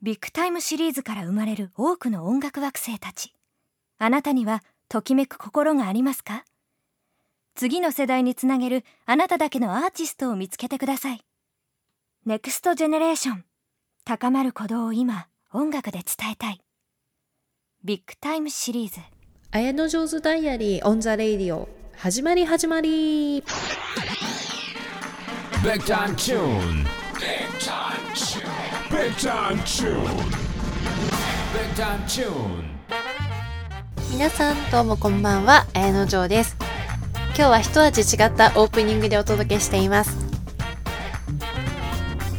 Big Time Series から生まれる多くの音楽惑星たち。あなたにはときめく心がありますか？次の世代につなげるあなただけのアーティストを見つけてください。 Next generation。高まる鼓動を今音楽で伝えたい。 Big Time Series。Ayanojo's Diary on the radio。始まり始まり。Big time tune. Big time tune. Big time tune. Big time tune. 皆さんどうもこんばんは。綾野城です。今日は一味違ったオープニングでお届けしています。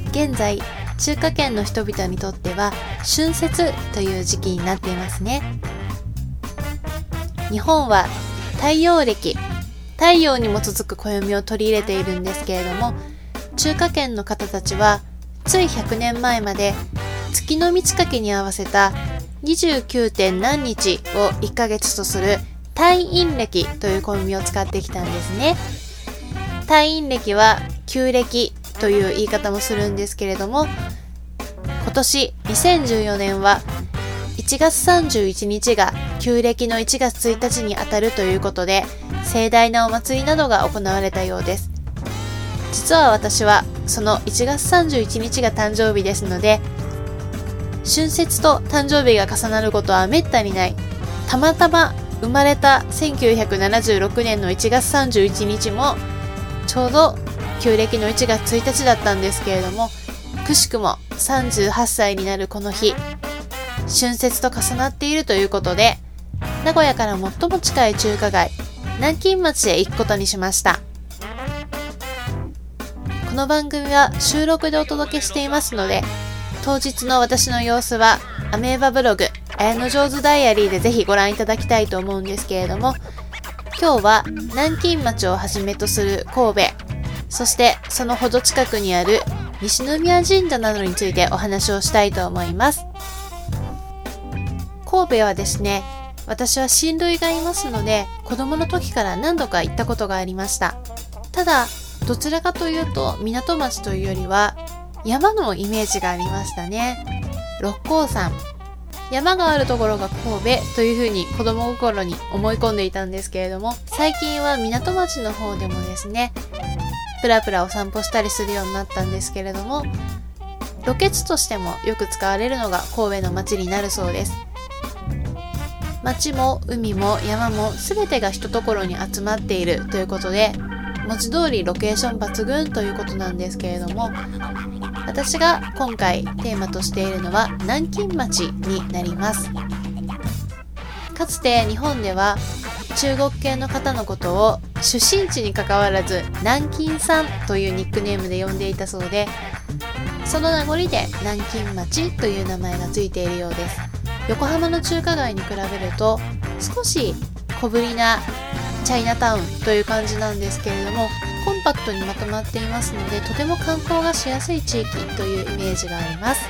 現在中華圏の人々にとっては春節という時期になっていますね。日本は太陽暦。太陽に基づく暦を取り入れているんですけれども中華圏の方たちはつい100年前まで月の満ち欠けに合わせた 29. 点何日を1ヶ月とする太陰暦という暦を使ってきたんですね太陰暦は旧暦という言い方もするんですけれども今年2014年は1月31日が旧暦の1月1日にあたるということで盛大なお祭りなどが行われたようです実は私はその1月31日が誕生日ですので春節と誕生日が重なることはめったにない。たまたま生まれた1976年の1月31日もちょうど旧暦の1月1日だったんですけれどもくしくも38歳になるこの日春節と重なっているということで名古屋から最も近い中華街南京町へ行くことにしました。この番組は収録でお届けしていますので当日の私の様子はアメーバブログ綾野上手ダイアリーでぜひご覧いただきたいと思うんですけれども今日は南京町をはじめとする神戸そしてそのほど近くにある西宮神社などについてお話をしたいと思います。神戸はですね私は親類がいますので子供の時から何度か行ったことがありました。ただどちらかというと港町というよりは山のイメージがありましたね。六甲山。山があるところが神戸というふうに子供心に思い込んでいたんですけれども最近は港町の方でもですねプラプラお散歩したりするようになったんですけれどもロケ地としてもよく使われるのが神戸の街になるそうです。街も海も山も全てが一ところに集まっているということで文字通りロケーション抜群ということなんですけれども私が今回テーマとしているのは南京町になります。かつて日本では中国系の方のことを出身地にかかわらず南京さんというニックネームで呼んでいたそうでその名残で南京町という名前がついているようです。横浜の中華街に比べると少し小ぶりなチャイナタウンという感じなんですけれどもコンパクトにまとまっていますのでとても観光がしやすい地域というイメージがあります。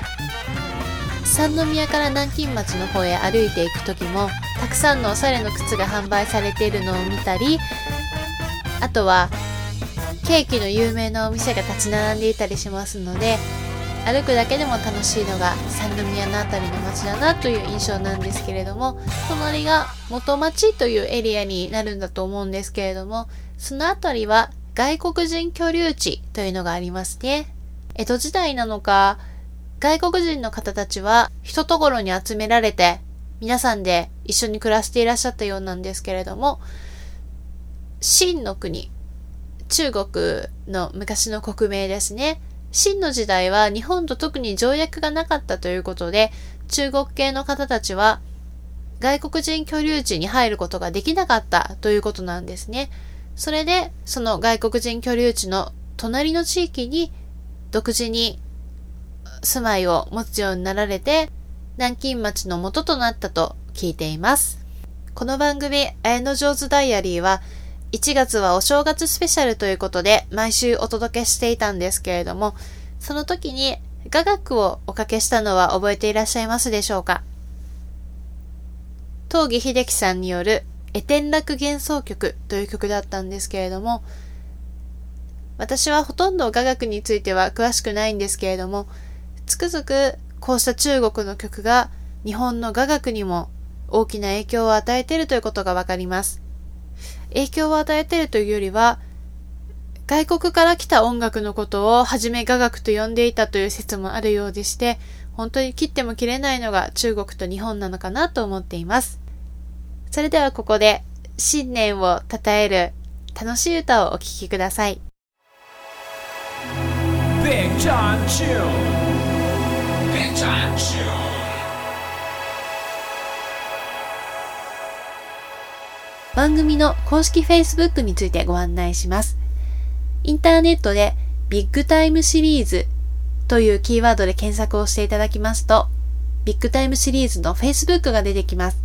三宮から南京町の方へ歩いていく時もたくさんのおしゃれの靴が販売されているのを見たりあとはケーキの有名なお店が立ち並んでいたりしますので歩くだけでも楽しいのが三宮の辺りの街だなという印象なんですけれども隣が元町というエリアになるんだと思うんですけれどもその辺りは外国人居留地というのがありますね。江戸時代なのか外国人の方たちは一ところに集められて皆さんで一緒に暮らしていらっしゃったようなんですけれども秦の国中国の昔の国名ですね。秦の時代は日本と特に条約がなかったということで、中国系の方たちは外国人居留地に入ることができなかったということなんですね。それで、その外国人居留地の隣の地域に独自に住まいを持つようになられて、南京町の元となったと聞いています。この番組、綾野上手ダイアリーは、1月はお正月スペシャルということで毎週お届けしていたんですけれども、その時に雅楽をおかけしたのは覚えていらっしゃいますでしょうか？東儀秀樹さんによるエテン楽幻想曲という曲だったんですけれども、私はほとんど雅楽については詳しくないんですけれども、つくづくこうした中国の曲が日本の雅楽にも大きな影響を与えているということがわかります。影響を与えているというよりは、外国から来た音楽のことをはじめ雅楽と呼んでいたという説もあるようでして、本当に切っても切れないのが中国と日本なのかなと思っています。それではここで新年を称える楽しい歌をお聴きください。Big John Tune Big John Tune 番組の公式 Facebook についてご案内します。インターネットでビッグタイムシリーズというキーワードで検索をしていただきますと、ビッグタイムシリーズの Facebook が出てきます。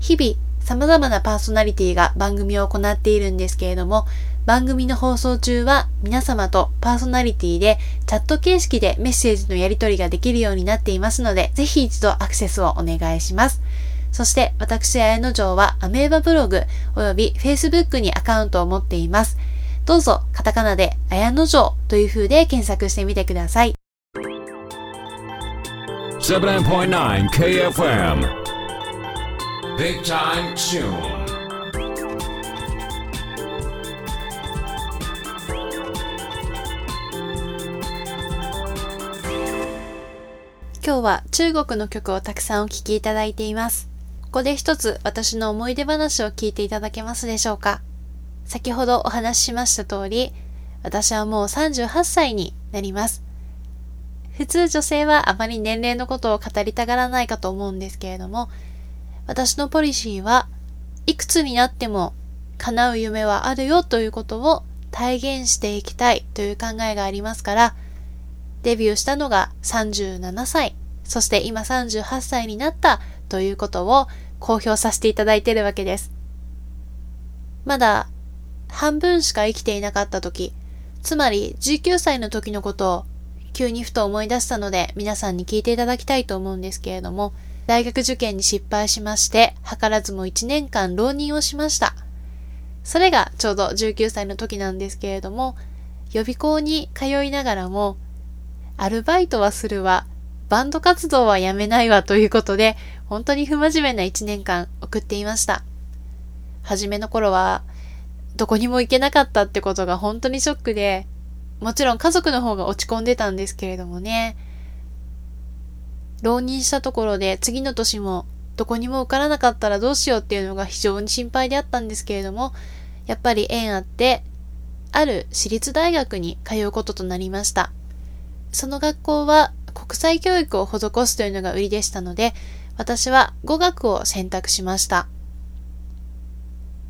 日々、様々なパーソナリティが番組を行っているんですけれども、番組の放送中は皆様とパーソナリティでチャット形式でメッセージのやり取りができるようになっていますので、ぜひ一度アクセスをお願いします。そして私、綾野城はアメーバブログ及び Facebook にアカウントを持っています。どうぞカタカナで綾野城という風で検索してみてください。7.9 KFM Big Time Tune 今日は中国の曲をたくさんお聴きいただいています。ここで一つ私の思い出話を聞いていただけますでしょうか先ほどお話ししました通り、私はもう38歳になります。普通女性はあまり年齢のことを語りたがらないかと思うんですけれども、私のポリシーはいくつになっても叶う夢はあるよということを体現していきたいという考えがありますから、デビューしたのが37歳、そして今38歳になったということを公表させていただいてるわけです。まだ半分しか生きていなかった時、つまり19歳の時のことを急にふと思い出したので皆さんに聞いていただきたいと思うんですけれども、大学受験に失敗しまして、図らずも1年間浪人をしました。それがちょうど19歳の時なんですけれども、予備校に通いながらも、アルバイトはするわ、バンド活動はやめないわということで、本当に不真面目な一年間送っていました。初めの頃は、どこにも行けなかったってことが本当にショックで、もちろん家族の方が落ち込んでたんですけれどもね。浪人したところで次の年もどこにも受からなかったらどうしようっていうのが非常に心配であったんですけれども、やっぱり縁あって、ある私立大学に通うこととなりました。その学校は国際教育を施すというのが売りでしたので、私は語学を選択しました。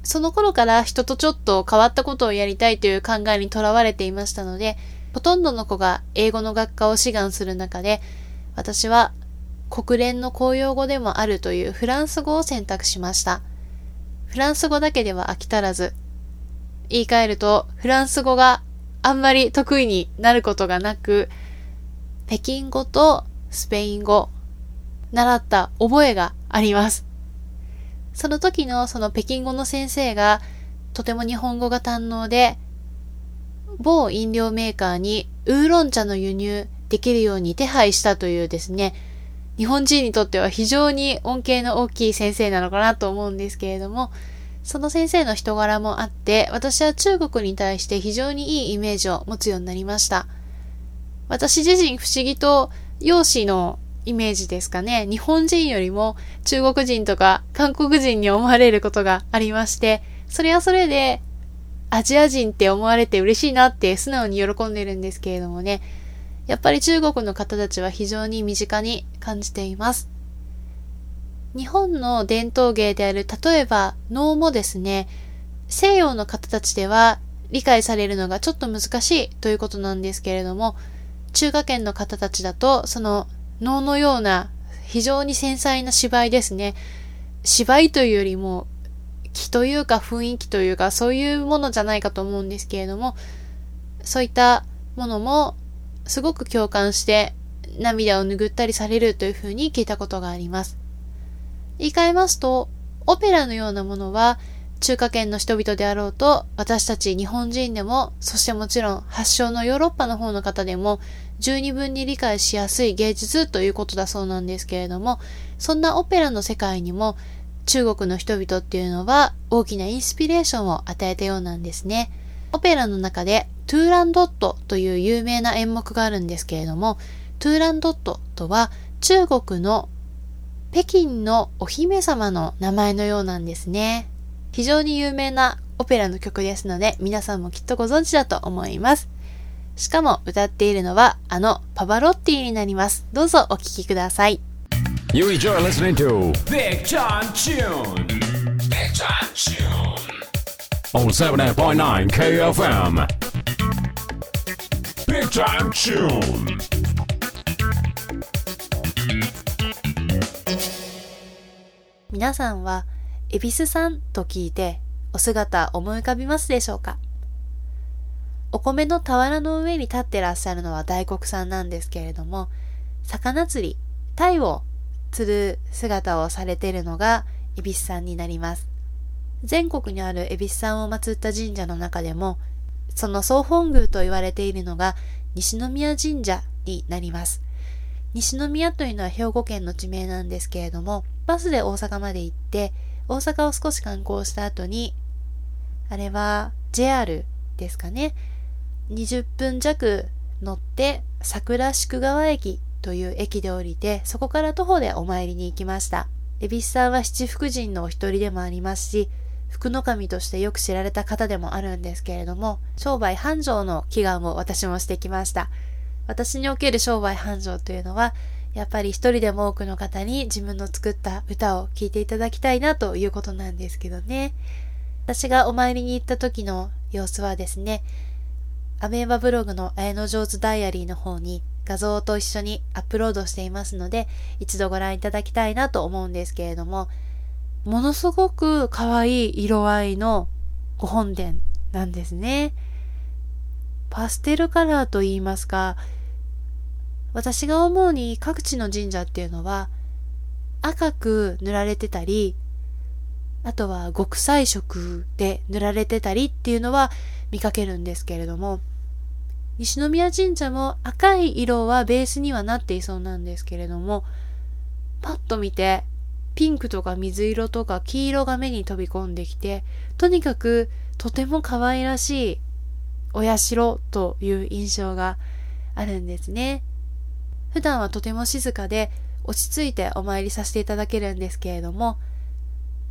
その頃から人とちょっと変わったことをやりたいという考えにとらわれていましたので、ほとんどの子が英語の学科を志願する中で、私は国連の公用語でもあるというフランス語を選択しました。フランス語だけでは飽き足らず、言い換えるとフランス語があんまり得意になることがなく、北京語とスペイン語、習った覚えがあります。その時のその北京語の先生がとても日本語が堪能で、某飲料メーカーにウーロン茶の輸入できるように手配したというですね、日本人にとっては非常に恩恵の大きい先生なのかなと思うんですけれども、その先生の人柄もあって、私は中国に対して非常にいいイメージを持つようになりました。私自身不思議と容姿のイメージですかね。日本人よりも中国人とか韓国人に思われることがありまして、それはそれでアジア人って思われて嬉しいなって素直に喜んでるんですけれどもね。やっぱり中国の方たちは非常に身近に感じています。日本の伝統芸である例えば能もですね、西洋の方たちでは理解されるのがちょっと難しいということなんですけれども、中華圏の方たちだと、その能のような非常に繊細な芝居ですね。芝居というよりも気というか雰囲気というかそういうものじゃないかと思うんですけれども、そういったものもすごく共感して涙を拭ったりされるというふうに聞いたことがあります。言い換えますと、オペラのようなものは中華圏の人々であろうと、私たち日本人でも、そしてもちろん発祥のヨーロッパの方の方でも、十二分に理解しやすい芸術ということだそうなんですけれども、そんなオペラの世界にも中国の人々っていうのは大きなインスピレーションを与えたようなんですね。オペラの中でトゥーランドットという有名な演目があるんですけれども、トゥーランドットとは中国の北京のお姫様の名前のようなんですね。非常に有名なオペラの曲ですので、皆さんもきっとご存知だと思います。しかも歌っているのはあのパバロッティになります。どうぞお聴きください。You enjoy listening to Big Time Tune. Big Time Tune. On 78.9 KFM. Big Time Tune. 皆さんは、恵比寿さんと聞いてお姿思い浮かびますでしょうか？お米の俵の上に立ってらっしゃるのは大黒さんなんですけれども、魚釣り、鯛を釣る姿をされているのが恵比寿さんになります。全国にある恵比寿さんを祀った神社の中でも、その総本宮と言われているのが西宮神社になります。西宮というのは兵庫県の地名なんですけれども、バスで大阪まで行って、大阪を少し観光した後に、あれは JR ですかね。20分弱乗って桜宿川駅という駅で降りて、そこから徒歩でお参りに行きました。恵比寿さんは七福神のお一人でもありますし、福の神としてよく知られた方でもあるんですけれども、商売繁盛の祈願を私もしてきました。私における商売繁盛というのは、やっぱり一人でも多くの方に自分の作った歌を聴いていただきたいなということなんですけどね。私がお参りに行った時の様子はですね、アメーバブログの綾野上手ダイアリーの方に画像と一緒にアップロードしていますので、一度ご覧いただきたいなと思うんですけれども、ものすごく可愛い色合いのご本殿なんですね。パステルカラーと言いますか、私が思うに各地の神社っていうのは赤く塗られてたり、あとは極彩色で塗られてたりっていうのは見かけるんですけれども、西宮神社も赤い色はベースにはなっていそうなんですけれども、パッと見て、ピンクとか水色とか黄色が目に飛び込んできて、とにかくとても可愛らしいお社という印象があるんですね。普段はとても静かで落ち着いてお参りさせていただけるんですけれども、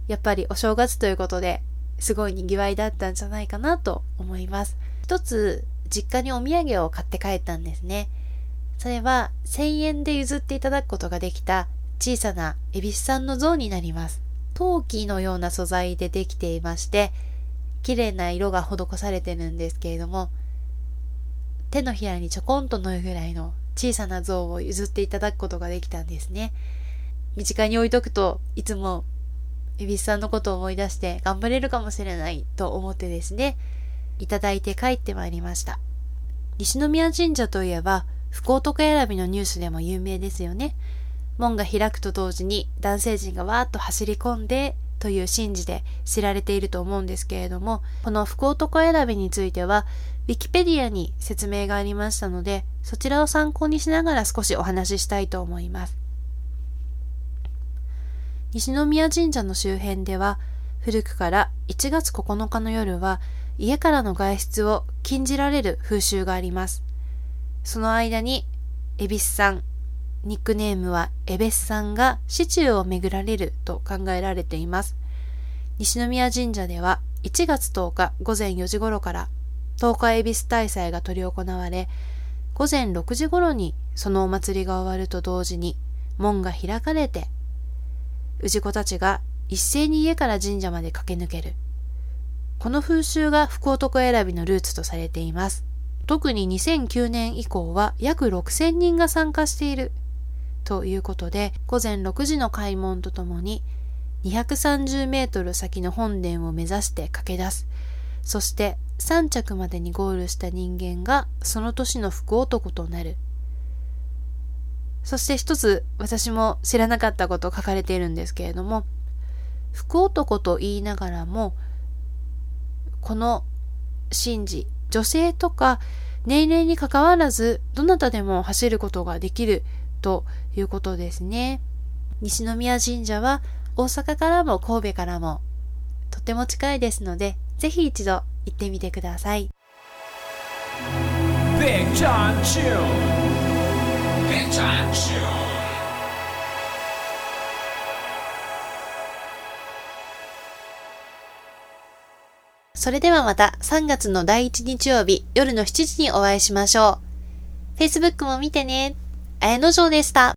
やっぱりお正月ということですごい賑わいだったんじゃないかなと思います。一つ実家にお土産を買って帰ったんですね。それは1000円で譲っていただくことができた小さな恵比寿さんの像になります。陶器のような素材でできていまして、綺麗な色が施されてるんですけれども、手のひらにちょこんと乗るぐらいの小さな像を譲っていただくことができたんですね。身近に置いとくといつも恵比寿さんのことを思い出して頑張れるかもしれないと思ってですね、いただいて帰ってまいりました。西宮神社といえば、福男選びのニュースでも有名ですよね。門が開くと同時に男性陣がわーっと走り込んでという神事で知られていると思うんですけれども、この福男選びについては、ウィキペディアに説明がありましたので、そちらを参考にしながら少しお話ししたいと思います。西宮神社の周辺では、古くから1月9日の夜は家からの外出を禁じられる風習があります。その間に、恵比寿さん、ニックネームはエベスさんが市中を巡られると考えられています。西宮神社では1月10日午前4時頃から10日恵比寿大祭が執り行われ、午前6時頃にそのお祭りが終わると同時に門が開かれて、氏子たちが一斉に家から神社まで駆け抜ける。この風習が福男選びのルーツとされています。特に2009年以降は約6000人が参加しているということで、午前6時の開門とともに、230メートル先の本殿を目指して駆け出す。そして3着までにゴールした人間がその年の福男となる。そして一つ私も知らなかったこと書かれているんですけれども、福男と言いながらも、この神事、女性とか年齢に関わらず、どなたでも走ることができるということですね。西宮神社は大阪からも神戸からもとても近いですので、ぜひ一度行ってみてください。Big John June. Big John June. それではまた3月の第1日曜日夜の7時にお会いしましょう。Facebook も見てね。綾野城でした。